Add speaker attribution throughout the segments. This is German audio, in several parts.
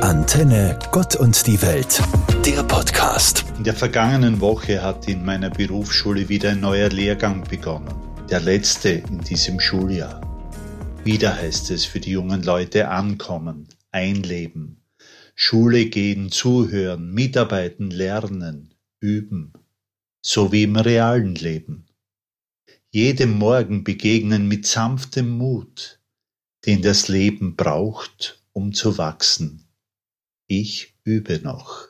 Speaker 1: Antenne Gott und die Welt, der Podcast.
Speaker 2: In der vergangenen Woche hat in meiner Berufsschule wieder ein neuer Lehrgang begonnen, der letzte in diesem Schuljahr. Wieder heißt es für die jungen Leute ankommen, einleben, Schule gehen, zuhören, mitarbeiten, lernen, üben, so wie im realen Leben. Jedem Morgen begegnen mit sanftem Mut, den das Leben braucht, um zu wachsen. Ich übe noch.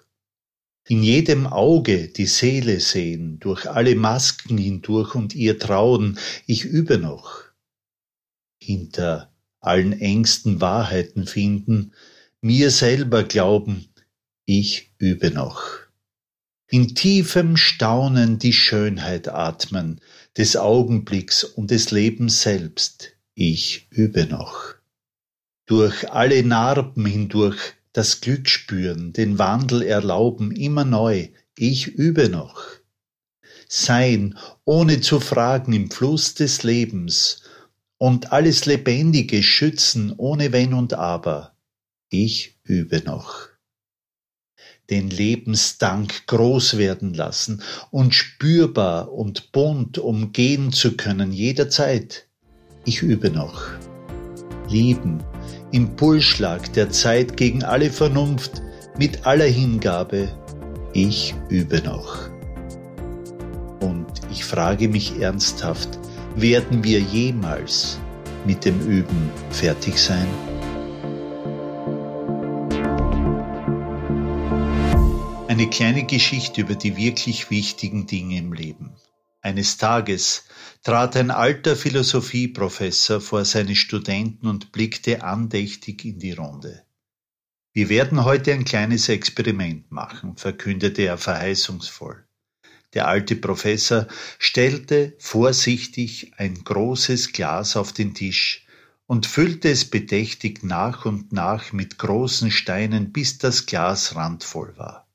Speaker 2: In jedem Auge die Seele sehen, durch alle Masken hindurch und ihr trauen, ich übe noch. Hinter allen engsten Wahrheiten finden, mir selber glauben, ich übe noch. In tiefem Staunen die Schönheit atmen, des Augenblicks und des Lebens selbst, ich übe noch. Durch alle Narben hindurch das Glück spüren, den Wandel erlauben, immer neu, ich übe noch. Sein, ohne zu fragen im Fluss des Lebens und alles Lebendige schützen, ohne Wenn und Aber, ich übe noch. Den Lebensdank groß werden lassen und spürbar und bunt umgehen zu können jederzeit, ich übe noch. Lieben, Impulsschlag der Zeit gegen alle Vernunft, mit aller Hingabe, ich übe noch. Und ich frage mich ernsthaft, werden wir jemals mit dem Üben fertig sein? Eine kleine Geschichte über die wirklich wichtigen Dinge im Leben. Eines Tages trat ein alter Philosophieprofessor vor seine Studenten und blickte andächtig in die Runde. Wir werden heute ein kleines Experiment machen, verkündete er verheißungsvoll. Der alte Professor stellte vorsichtig ein großes Glas auf den Tisch und füllte es bedächtig nach und nach mit großen Steinen, bis das Glas randvoll war.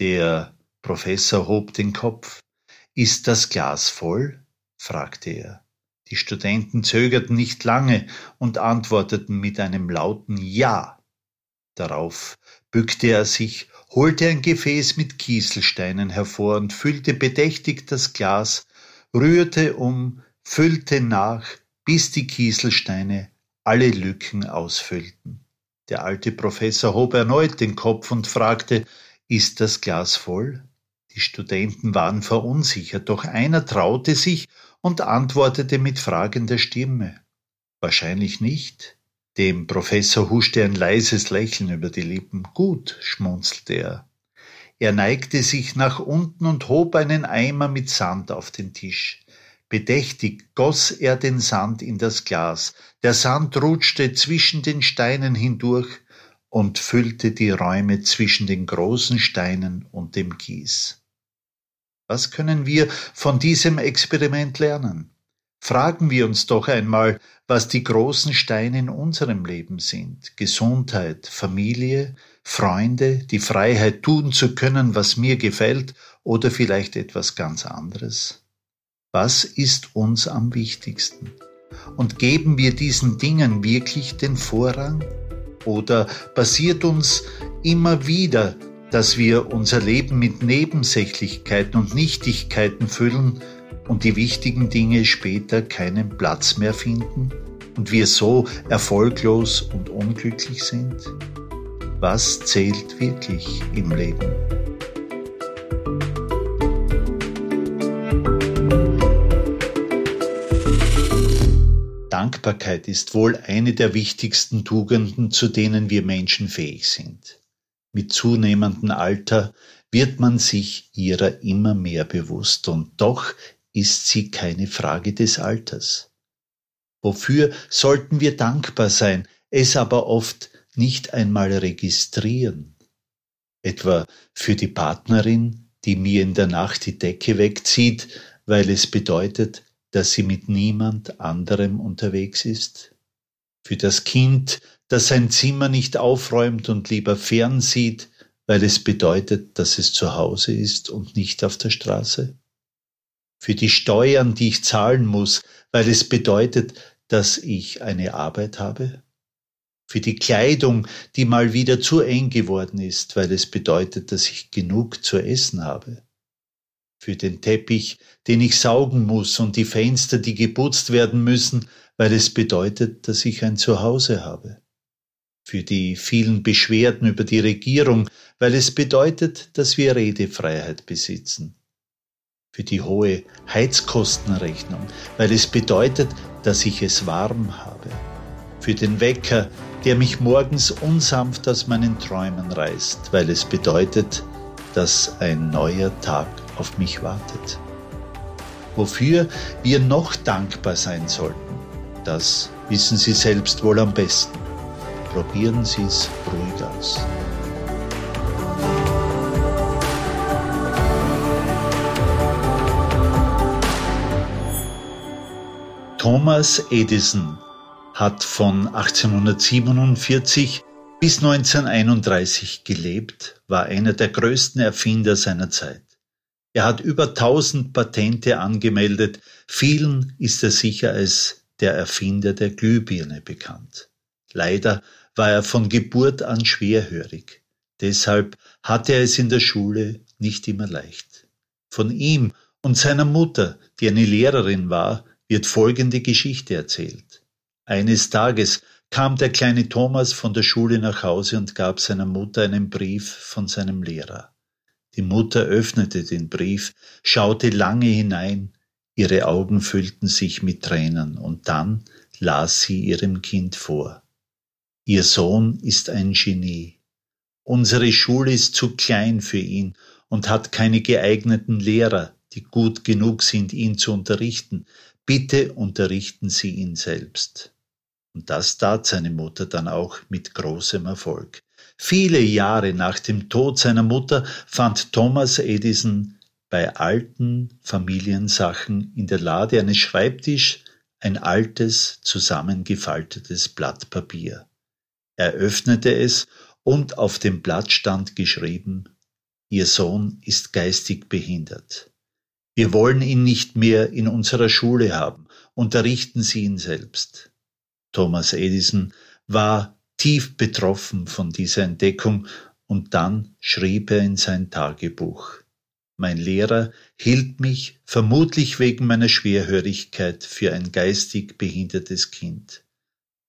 Speaker 2: Der Professor hob den Kopf. Ist das Glas voll? Fragte er. Die Studenten zögerten nicht lange und antworteten mit einem lauten Ja. Darauf bückte er sich, holte ein Gefäß mit Kieselsteinen hervor und füllte bedächtig das Glas, rührte um, füllte nach, bis die Kieselsteine alle Lücken ausfüllten. Der alte Professor hob erneut den Kopf und fragte, ist das Glas voll? Die Studenten waren verunsichert, doch einer traute sich und antwortete mit fragender Stimme. Wahrscheinlich nicht. Dem Professor huschte ein leises Lächeln über die Lippen. Gut, schmunzelte er. Er neigte sich nach unten und hob einen Eimer mit Sand auf den Tisch. Bedächtig goss er den Sand in das Glas. Der Sand rutschte zwischen den Steinen hindurch und füllte die Räume zwischen den großen Steinen und dem Kies. Was können wir von diesem Experiment lernen? Fragen wir uns doch einmal, was die großen Steine in unserem Leben sind. Gesundheit, Familie, Freunde, die Freiheit tun zu können, was mir gefällt oder vielleicht etwas ganz anderes. Was ist uns am wichtigsten? Und geben wir diesen Dingen wirklich den Vorrang? Oder passiert uns immer wieder dass wir unser Leben mit Nebensächlichkeiten und Nichtigkeiten füllen und die wichtigen Dinge später keinen Platz mehr finden und wir so erfolglos und unglücklich sind? Was zählt wirklich im Leben? Dankbarkeit ist wohl eine der wichtigsten Tugenden, zu denen wir Menschen fähig sind. Mit zunehmendem Alter wird man sich ihrer immer mehr bewusst und doch ist sie keine Frage des Alters. Wofür sollten wir dankbar sein, es aber oft nicht einmal registrieren? Etwa für die Partnerin, die mir in der Nacht die Decke wegzieht, weil es bedeutet, dass sie mit niemand anderem unterwegs ist? Für das Kind, das sein Zimmer nicht aufräumt und lieber fernsieht, weil es bedeutet, dass es zu Hause ist und nicht auf der Straße? Für die Steuern, die ich zahlen muss, weil es bedeutet, dass ich eine Arbeit habe? für die Kleidung, die mal wieder zu eng geworden ist, weil es bedeutet, dass ich genug zu essen habe, für den Teppich, den ich saugen muss und die Fenster, die geputzt werden müssen, weil es bedeutet, dass ich ein Zuhause habe, für die vielen Beschwerden über die Regierung, weil es bedeutet, dass wir Redefreiheit besitzen, für die hohe Heizkostenrechnung, weil es bedeutet, dass ich es warm habe, für den Wecker, der mich morgens unsanft aus meinen Träumen reißt, weil es bedeutet, dass ein neuer Tag auf mich wartet. Wofür wir noch dankbar sein sollten, das wissen Sie selbst wohl am besten. Probieren Sie es ruhig aus. Thomas Edison hat von 1847 bis 1931 gelebt, war einer der größten Erfinder seiner Zeit. Er hat über 1000 Patente angemeldet, vielen ist er sicher als der Erfinder der Glühbirne bekannt. Leider war er von Geburt an schwerhörig. Deshalb hatte er es in der Schule nicht immer leicht. Von ihm und seiner Mutter, die eine Lehrerin war, wird folgende Geschichte erzählt. Eines Tages kam der kleine Thomas von der Schule nach Hause und gab seiner Mutter einen Brief von seinem Lehrer. Die Mutter öffnete den Brief, schaute lange hinein, ihre Augen füllten sich mit Tränen, und dann las sie ihrem Kind vor. Ihr Sohn ist ein Genie. Unsere Schule ist zu klein für ihn und hat keine geeigneten Lehrer, die gut genug sind, ihn zu unterrichten. Bitte unterrichten Sie ihn selbst. Und das tat seine Mutter dann auch mit großem Erfolg. Viele Jahre nach dem Tod seiner Mutter fand Thomas Edison bei alten Familiensachen in der Lade eines Schreibtisch ein altes, zusammengefaltetes Blatt Papier. Er öffnete es und auf dem Blatt stand geschrieben, Ihr Sohn ist geistig behindert. Wir wollen ihn nicht mehr in unserer Schule haben, unterrichten Sie ihn selbst. Thomas Edison war tief betroffen von dieser Entdeckung und dann schrieb er in sein Tagebuch. Mein Lehrer hielt mich vermutlich wegen meiner Schwerhörigkeit für ein geistig behindertes Kind.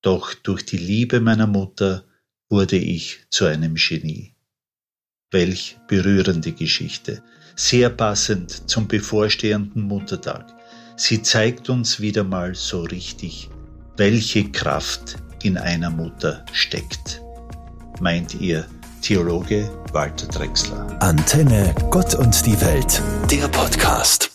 Speaker 2: Doch durch die Liebe meiner Mutter wurde ich zu einem Genie. Welch berührende Geschichte, sehr passend zum bevorstehenden Muttertag. Sie zeigt uns wieder mal so richtig, welche Kraft in einer Mutter steckt. Meint ihr Theologe Walter Drexler.
Speaker 1: Antenne Gott und die Welt, der Podcast.